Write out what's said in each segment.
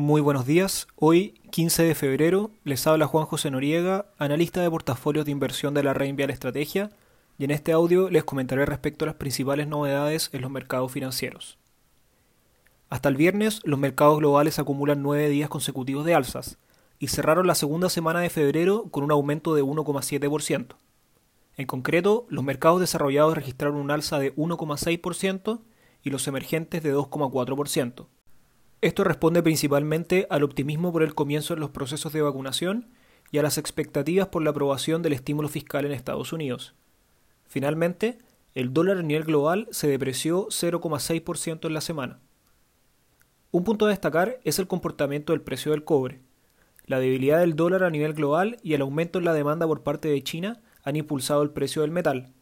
Muy buenos días. Hoy, 15 de febrero, les habla Juan José Noriega, analista de portafolios de inversión de la Reinvial Estrategia, y en este audio les comentaré respecto a las principales novedades en los mercados financieros. Hasta el viernes, los mercados globales acumulan nueve días consecutivos de alzas, y cerraron la segunda semana de febrero con un aumento de 1,7%. En concreto, los mercados desarrollados registraron un alza de 1,6% y los emergentes de 2,4%. Esto responde principalmente al optimismo por el comienzo de los procesos de vacunación y a las expectativas por la aprobación del estímulo fiscal en Estados Unidos. Finalmente, el dólar a nivel global se depreció 0,6% en la semana. Un punto a destacar es el comportamiento del precio del cobre. La debilidad del dólar a nivel global y el aumento en la demanda por parte de China han impulsado el precio del metal,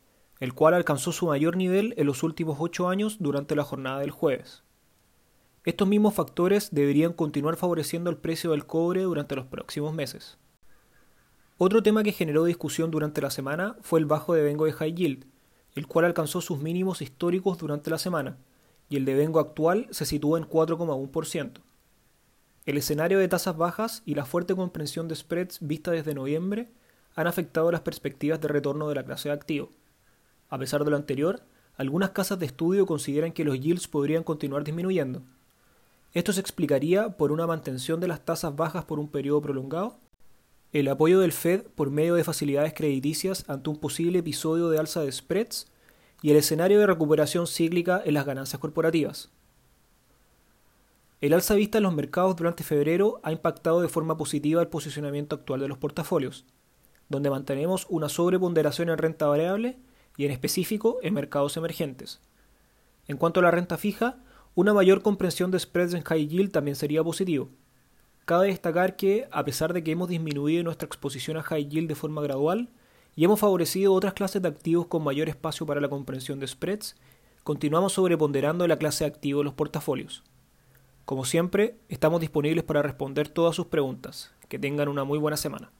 el cual alcanzó su mayor nivel en los últimos ocho años durante la jornada del jueves. Estos mismos factores deberían continuar favoreciendo el precio del cobre durante los próximos meses. Otro tema que generó discusión durante la semana fue el bajo devengo de High Yield, el cual alcanzó sus mínimos históricos durante la semana, y el devengo actual se sitúa en 4,1%. El escenario de tasas bajas y la fuerte comprensión de spreads vista desde noviembre han afectado las perspectivas de retorno de la clase de activo. A pesar de lo anterior, algunas casas de estudio consideran que los yields podrían continuar disminuyendo, esto se explicaría por una mantención de las tasas bajas por un periodo prolongado, el apoyo del Fed por medio de facilidades crediticias ante un posible episodio de alza de spreads y el escenario de recuperación cíclica en las ganancias corporativas. El alza vista en los mercados durante febrero ha impactado de forma positiva el posicionamiento actual de los portafolios, donde mantenemos una sobreponderación en renta variable y en específico en mercados emergentes. En cuanto a la renta fija, una mayor comprensión de spreads en high yield también sería positivo. Cabe destacar que, a pesar de que hemos disminuido nuestra exposición a high yield de forma gradual y hemos favorecido otras clases de activos con mayor espacio para la comprensión de spreads, continuamos sobreponderando la clase de activos de los portafolios. Como siempre, estamos disponibles para responder todas sus preguntas. Que tengan una muy buena semana.